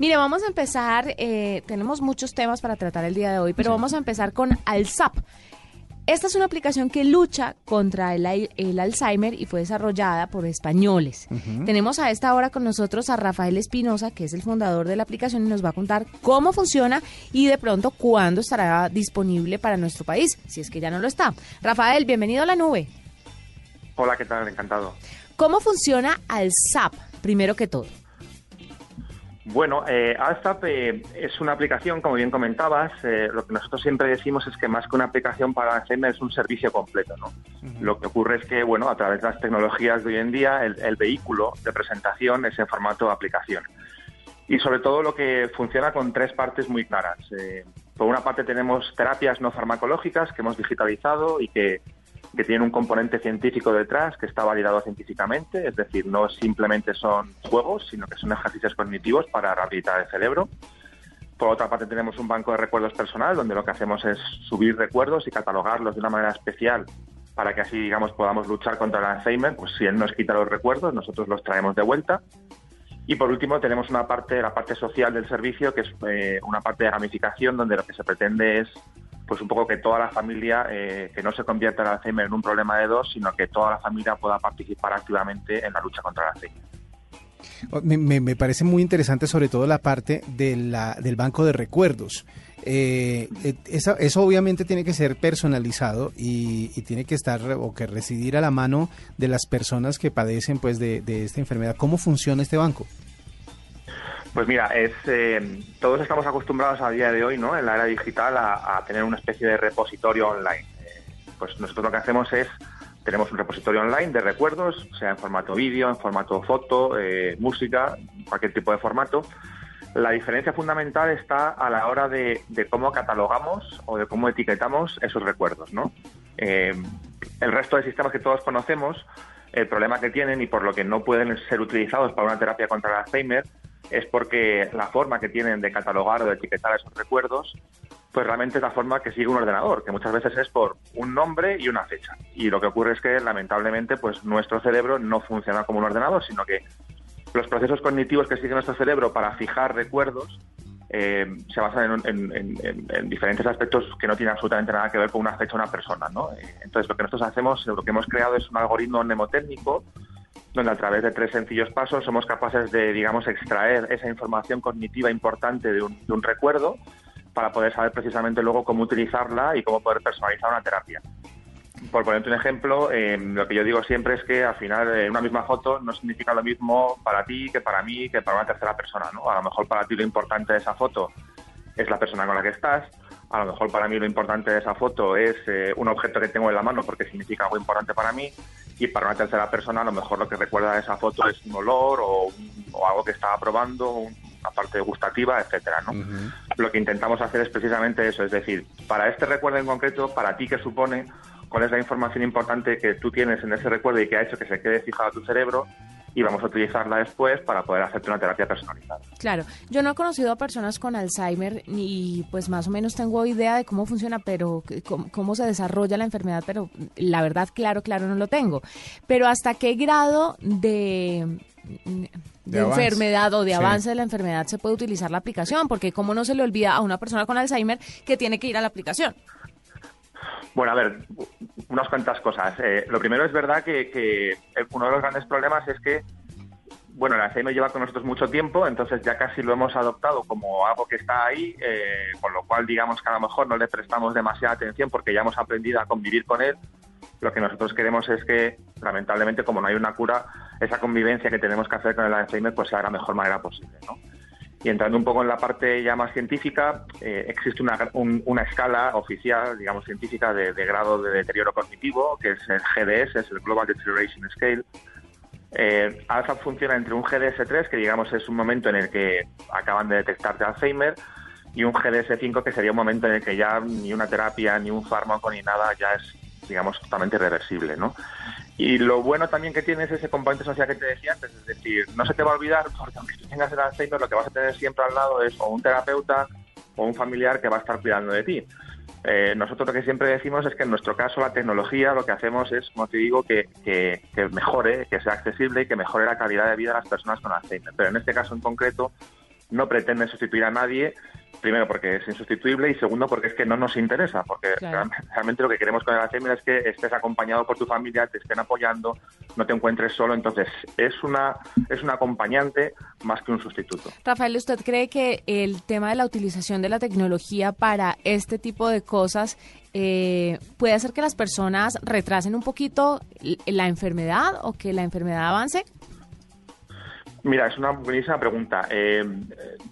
Mire, vamos a empezar, eh, tenemos muchos temas para tratar el día de hoy, pero vamos a empezar con ALSAP. Esta es una aplicación que lucha contra el, Alzheimer y fue desarrollada por españoles. Tenemos a esta hora con nosotros a Rafael Espinosa, que es el fundador de la aplicación y nos va a contar cómo funciona y de pronto cuándo estará disponible para nuestro país, si es que ya no lo está. Rafael, bienvenido a la nube. Hola, ¿qué tal? Encantado. ¿Cómo funciona ALSAP, primero que todo? Bueno, eh, eh, es una aplicación, como bien comentabas. Eh, lo que nosotros siempre decimos es que más que una aplicación para Alzheimer es un servicio completo. ¿no? Lo que ocurre es que, bueno, a través de las tecnologías de hoy en día, el, vehículo de presentación es en formato de aplicación. Y sobre todo lo que funciona con tres partes muy claras. Eh, por una parte tenemos terapias no farmacológicas que hemos digitalizado y que que tienen un componente científico detrás que está validado científicamente, es decir, no simplemente son juegos, sino que son ejercicios cognitivos para rehabilitar el cerebro. Por otra parte, tenemos un banco de recuerdos personal, donde lo que hacemos es subir recuerdos y catalogarlos de una manera especial para que así, digamos, podamos luchar contra el Alzheimer. Pues si él nos quita los recuerdos, nosotros los traemos de vuelta. Y por último, tenemos una parte, la parte social del servicio, que es eh, una parte de gamificación, donde lo que se pretende es pues un poco que toda la familia, eh, que no se convierta el Alzheimer en un problema de dos, sino que toda la familia pueda participar activamente en la lucha contra el Alzheimer. Oh, me, parece muy interesante sobre todo la parte de la, del banco de recuerdos. Eh, eh, eso, obviamente tiene que ser personalizado y, tiene que estar o que residir a la mano de las personas que padecen pues de, de esta enfermedad. ¿Cómo funciona este banco? Pues mira, es, eh, todos estamos acostumbrados a día de hoy, ¿no? En la era digital, a, tener una especie de repositorio online. Eh, pues nosotros lo que hacemos es tenemos un repositorio online de recuerdos, sea en formato vídeo, en formato foto, eh, música, cualquier tipo de formato. La diferencia fundamental está a la hora de, cómo catalogamos o de cómo etiquetamos esos recuerdos, ¿no? el resto de sistemas que todos conocemos, el problema que tienen y por lo que no pueden ser utilizados para una terapia contra el Alzheimer es porque la forma que tienen de catalogar o de etiquetar esos recuerdos, pues realmente es la forma que sigue un ordenador, que muchas veces es por un nombre y una fecha. Y lo que ocurre es que lamentablemente pues nuestro cerebro no funciona como un ordenador, sino que los procesos cognitivos que sigue nuestro cerebro para fijar recuerdos eh, se basan en, diferentes aspectos que no tienen absolutamente nada que ver con una fecha o una persona. ¿no? Eh, entonces, lo que nosotros hacemos, lo que hemos creado es un algoritmo mnemotécnico donde a través de tres sencillos pasos somos capaces de, digamos, extraer esa información cognitiva importante de un, recuerdo para poder saber precisamente luego cómo utilizarla y cómo poder personalizar una terapia. Por ponerte un ejemplo, eh, lo que yo digo siempre es que al final eh, una misma foto no significa lo mismo para ti que para mí que para una tercera persona. ¿no? A lo mejor para ti lo importante de esa foto es la persona con la que estás, a lo mejor para mí lo importante de esa foto es eh, un objeto que tengo en la mano porque significa algo importante para mí y para una tercera persona a lo mejor lo que recuerda de esa foto es un olor o, algo que estaba probando, una parte gustativa, etcétera, ¿no? Lo que intentamos hacer es precisamente eso, es decir, para este recuerdo en concreto, para ti que supone, cuál es la información importante que tú tienes en ese recuerdo y que ha hecho que se quede fijado a tu cerebro y vamos a utilizarla después para poder hacerte una terapia personalizada. Claro, yo no he conocido a personas con Alzheimer y pues más o menos tengo idea de cómo funciona, pero cómo, se desarrolla la enfermedad, pero la verdad, claro, claro, no lo tengo. Pero hasta qué grado de, de, enfermedad o de avance de la enfermedad se puede utilizar la aplicación, porque cómo no se le olvida a una persona con Alzheimer que tiene que ir a la aplicación. Bueno, a ver, unas cuantas cosas. Eh, lo primero es verdad que, uno de los grandes problemas es que, bueno, el Alzheimer lleva con nosotros mucho tiempo, entonces ya casi lo hemos adoptado como algo que está ahí, eh, con lo cual digamos que a lo mejor no le prestamos demasiada atención porque ya hemos aprendido a convivir con él. Lo que nosotros queremos es que, lamentablemente, como no hay una cura, esa convivencia que tenemos que hacer con el Alzheimer pues sea de la mejor manera posible, ¿no? Y entrando un poco en la parte ya más científica, eh, existe una, una, escala oficial, digamos, científica de, grado de deterioro cognitivo, que es el GDS, es el Global Deterioration Scale. Eh, funciona entre un GDS3, que digamos es un momento en el que acaban de detectarte Alzheimer, y un GDS5, que sería un momento en el que ya ni una terapia, ni un fármaco, ni nada ya es, digamos, totalmente irreversible, ¿no? Y lo bueno también que tiene es ese componente social que te decía antes, es decir, no se te va a olvidar, porque aunque tú tengas el Alzheimer, lo que vas a tener siempre al lado es o un terapeuta o un familiar que va a estar cuidando de ti. Eh, nosotros lo que siempre decimos es que en nuestro caso la tecnología lo que hacemos es, como te digo, que, que, mejore, que sea accesible y que mejore la calidad de vida de las personas con Alzheimer. Pero en este caso en concreto, no pretende sustituir a nadie, primero porque es insustituible y segundo porque es que no nos interesa, porque realmente lo que queremos con el Alzheimer es que estés acompañado por tu familia, te estén apoyando, no te encuentres solo, entonces es una es un acompañante más que un sustituto. Rafael, ¿usted cree que el tema de la utilización de la tecnología para este tipo de cosas eh, puede hacer que las personas retrasen un poquito la enfermedad o que la enfermedad avance? Mira, es una buenísima pregunta. Eh,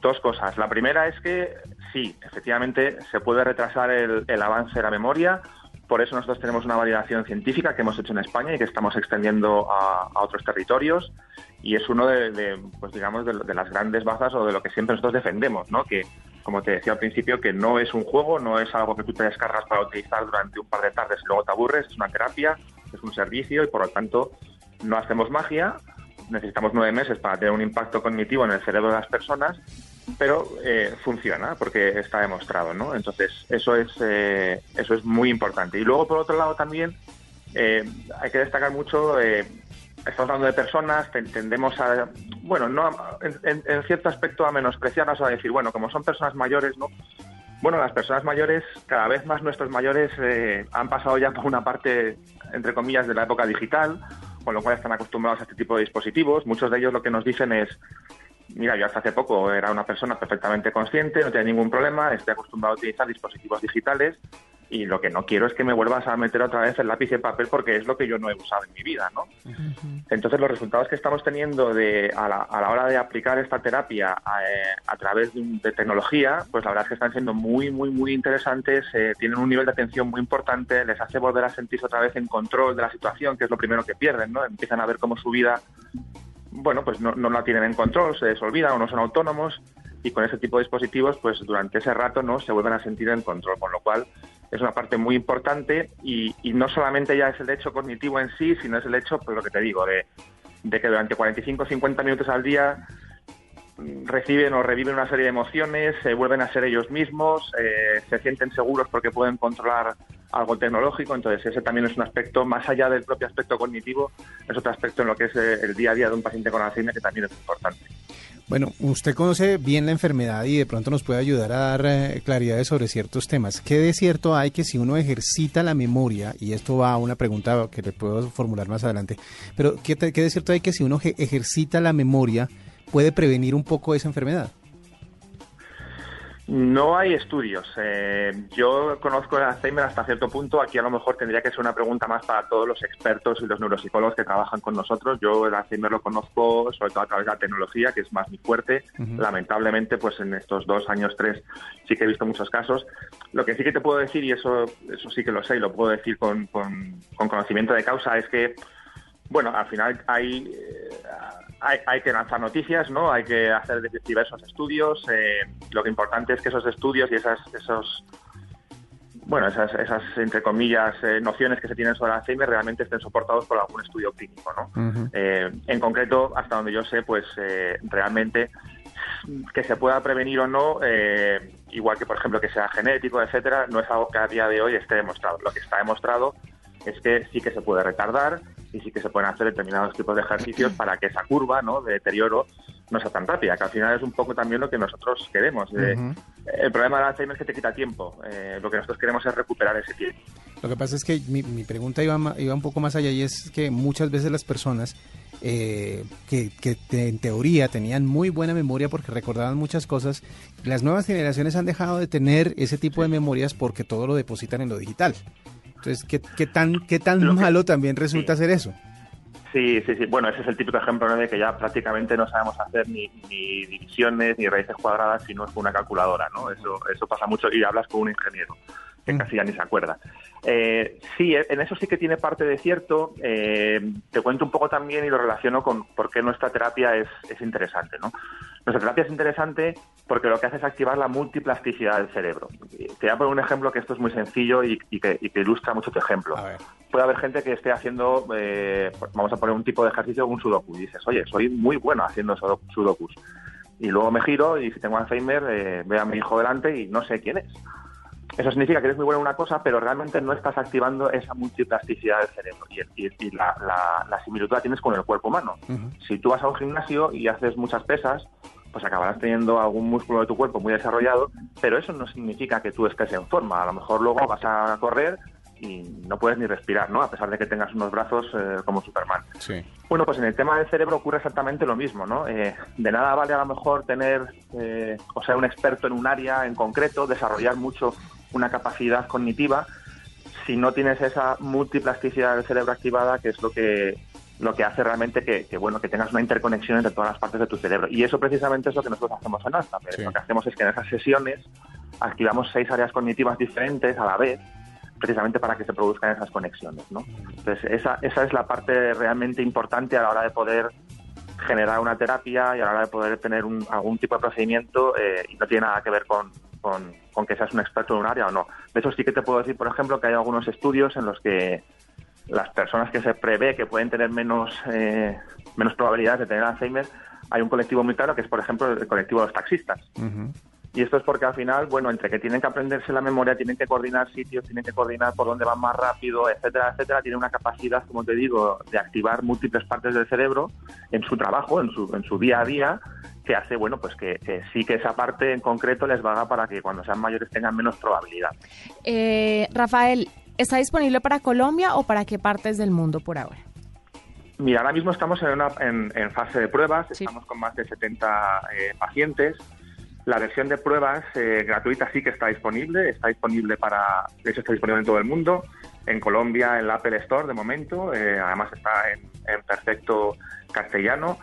dos cosas. La primera es que sí, efectivamente se puede retrasar el, avance de la memoria. Por eso nosotros tenemos una validación científica que hemos hecho en España y que estamos extendiendo a, otros territorios. Y es uno de, pues digamos, de, las grandes bazas o de lo que siempre nosotros defendemos, ¿no? Que, como te decía al principio, que no es un juego, no es algo que tú te descargas para utilizar durante un par de tardes y luego te aburres, es una terapia, es un servicio y por lo tanto no hacemos magia, necesitamos nueve meses para tener un impacto cognitivo en el cerebro de las personas, pero eh, funciona porque está demostrado, ¿no? Entonces eso es eh, eso es muy importante. Y luego por otro lado también eh, hay que destacar mucho. estamos hablando de personas, tendemos a, bueno, no en, cierto aspecto a menospreciarlas o a decir, bueno, como son personas mayores, ¿no? Bueno, las personas mayores, cada vez más nuestros mayores han pasado ya por una parte, entre comillas, de la época digital, con lo cual están acostumbrados a este tipo de dispositivos. Muchos de ellos lo que nos dicen es, mira, yo hasta hace poco era una persona perfectamente consciente, no tenía ningún problema, estoy acostumbrado a utilizar dispositivos digitales y lo que no quiero es que me vuelvas a meter otra vez el lápiz y papel porque es lo que yo no he usado en mi vida, ¿no? Entonces los resultados que estamos teniendo de, a, la, hora de aplicar esta terapia eh, a, través de, tecnología, pues la verdad es que están siendo muy, muy, muy interesantes, eh, tienen un nivel de atención muy importante, les hace volver a sentirse otra vez en control de la situación, que es lo primero que pierden, ¿no? Empiezan a ver cómo su vida, bueno, pues no, no la tienen en control, se desolvidan o no son autónomos y con ese tipo de dispositivos, pues durante ese rato no se vuelven a sentir en control, con lo cual es una parte muy importante y, no solamente ya es el hecho cognitivo en sí, sino es el hecho, pues lo que te digo, de, que durante 45 o 50 minutos al día mm, reciben o reviven una serie de emociones, se vuelven a ser ellos mismos, eh, se sienten seguros porque pueden controlar algo tecnológico, entonces ese también es un aspecto, más allá del propio aspecto cognitivo, es otro aspecto en lo que es eh, el día a día de un paciente con Alzheimer que también es importante. Bueno, usted conoce bien la enfermedad y de pronto nos puede ayudar a dar eh, claridades sobre ciertos temas. ¿Qué de cierto hay que si uno ejercita la memoria, y esto va a una pregunta que le puedo formular más adelante, pero ¿qué, qué de cierto hay que si uno ejercita la memoria puede prevenir un poco esa enfermedad? No hay estudios. Eh, yo conozco el Alzheimer hasta cierto punto. Aquí a lo mejor tendría que ser una pregunta más para todos los expertos y los neuropsicólogos que trabajan con nosotros. Yo el Alzheimer lo conozco sobre todo a través de la tecnología, que es más mi fuerte. Lamentablemente, pues en estos dos años, tres, sí que he visto muchos casos. Lo que sí que te puedo decir, y eso, eso sí que lo sé y lo puedo decir con, con, con conocimiento de causa, es que bueno, al final hay, eh, hay, hay, que lanzar noticias, ¿no? Hay que hacer diversos estudios. Eh, lo que importante es que esos estudios y esas, esos, bueno, esas, esas entre comillas, eh, nociones que se tienen sobre Alzheimer realmente estén soportados por algún estudio clínico, ¿no? en concreto, hasta donde yo sé, pues realmente que se pueda prevenir o no, igual que por ejemplo que sea genético, etcétera, no es algo que a día de hoy esté demostrado. Lo que está demostrado es que sí que se puede retardar y sí que se pueden hacer determinados tipos de ejercicios para que esa curva ¿no? de deterioro no sea tan rápida, que al final es un poco también lo que nosotros queremos. El problema del Alzheimer es que te quita tiempo. Eh, lo que nosotros queremos es recuperar ese tiempo. Lo que pasa es que mi, pregunta iba, iba un poco más allá y es que muchas veces las personas eh, que, que en teoría tenían muy buena memoria porque recordaban muchas cosas, las nuevas generaciones han dejado de tener ese tipo de memorias porque todo lo depositan en lo digital. Entonces, ¿qué, qué tan, qué tan malo también resulta ser eso? Sí, sí, sí. Bueno, ese es el típico ejemplo de que ya prácticamente no sabemos hacer ni, divisiones ni raíces cuadradas si no es con una calculadora, ¿no? Eso, eso pasa mucho y hablas con un ingeniero que mm. casi ya ni se acuerda. Eh, sí, en eso sí que tiene parte de cierto. Eh, te cuento un poco también y lo relaciono con por qué nuestra terapia es, es interesante, ¿no? Nuestra terapia es interesante porque lo que hace es activar la multiplasticidad del cerebro. Te voy a poner un ejemplo que esto es muy sencillo y, que, ilustra mucho tu ejemplo. Puede haber gente que esté haciendo, eh, vamos a poner un tipo de ejercicio, un sudoku, y dices, oye, soy muy bueno haciendo sudokus. Y luego me giro y si tengo Alzheimer, eh, veo a mi hijo delante y no sé quién es. Eso significa que eres muy bueno en una cosa, pero realmente no estás activando esa multiplasticidad del cerebro. Y, la, similitud la tienes con el cuerpo humano. Si tú vas a un gimnasio y haces muchas pesas, pues acabarás teniendo algún músculo de tu cuerpo muy desarrollado, pero eso no significa que tú estés en forma. A lo mejor luego vas a correr y no puedes ni respirar, ¿no? A pesar de que tengas unos brazos eh, como Superman. Sí. Bueno, pues en el tema del cerebro ocurre exactamente lo mismo, ¿no? Eh, de nada vale a lo mejor tener, eh, o sea, un experto en un área en concreto, desarrollar mucho una capacidad cognitiva, si no tienes esa multiplasticidad del cerebro activada, que es lo que lo que hace realmente que, bueno que tengas una interconexión entre todas las partes de tu cerebro. Y eso precisamente es lo que nosotros hacemos en Alzheimer. Sí. Lo que hacemos es que en esas sesiones activamos seis áreas cognitivas diferentes a la vez precisamente para que se produzcan esas conexiones. ¿no? Entonces, esa, esa es la parte realmente importante a la hora de poder generar una terapia y a la hora de poder tener un, algún tipo de procedimiento eh, y no tiene nada que ver con, con, con, que seas un experto en un área o no. De eso sí que te puedo decir, por ejemplo, que hay algunos estudios en los que las personas que se prevé que pueden tener menos, eh, menos probabilidades de tener Alzheimer, hay un colectivo muy claro que es, por ejemplo, el colectivo de los taxistas. Uh -huh. Y esto es porque al final, bueno, entre que tienen que aprenderse la memoria, tienen que coordinar sitios, tienen que coordinar por dónde van más rápido, etcétera, etcétera, tienen una capacidad, como te digo, de activar múltiples partes del cerebro en su trabajo, en su, en su día a día, que hace, bueno, pues que, que sí que esa parte en concreto les valga para que cuando sean mayores tengan menos probabilidad. Eh, Rafael, ¿está disponible para Colombia o para qué partes del mundo por ahora? Mira, ahora mismo estamos en, una, en, en fase de pruebas, sí. estamos con más de 70 eh, pacientes. La versión de pruebas eh, gratuita sí que está disponible, está disponible para, de hecho está disponible en todo el mundo, en Colombia, en la Apple Store de momento, eh, además está en, en perfecto castellano.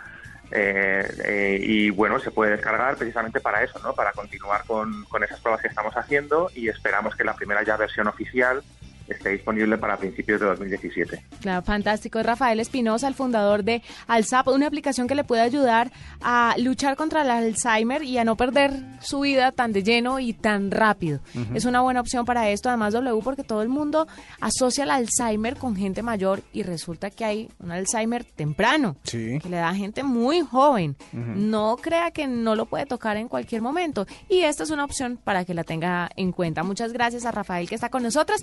Eh, y bueno, se puede descargar precisamente para eso, ¿no? Para continuar con, con esas pruebas que estamos haciendo y esperamos que la primera ya versión oficial esté disponible para principios de 2017. Claro, fantástico. Es Rafael Espinosa, el fundador de Alzap, una aplicación que le puede ayudar a luchar contra el Alzheimer y a no perder su vida tan de lleno y tan rápido. Uh -huh. Es una buena opción para esto, además W, porque todo el mundo asocia el Alzheimer con gente mayor y resulta que hay un Alzheimer temprano, sí. que le da a gente muy joven. Uh -huh. No crea que no lo puede tocar en cualquier momento. Y esta es una opción para que la tenga en cuenta. Muchas gracias a Rafael que está con nosotros.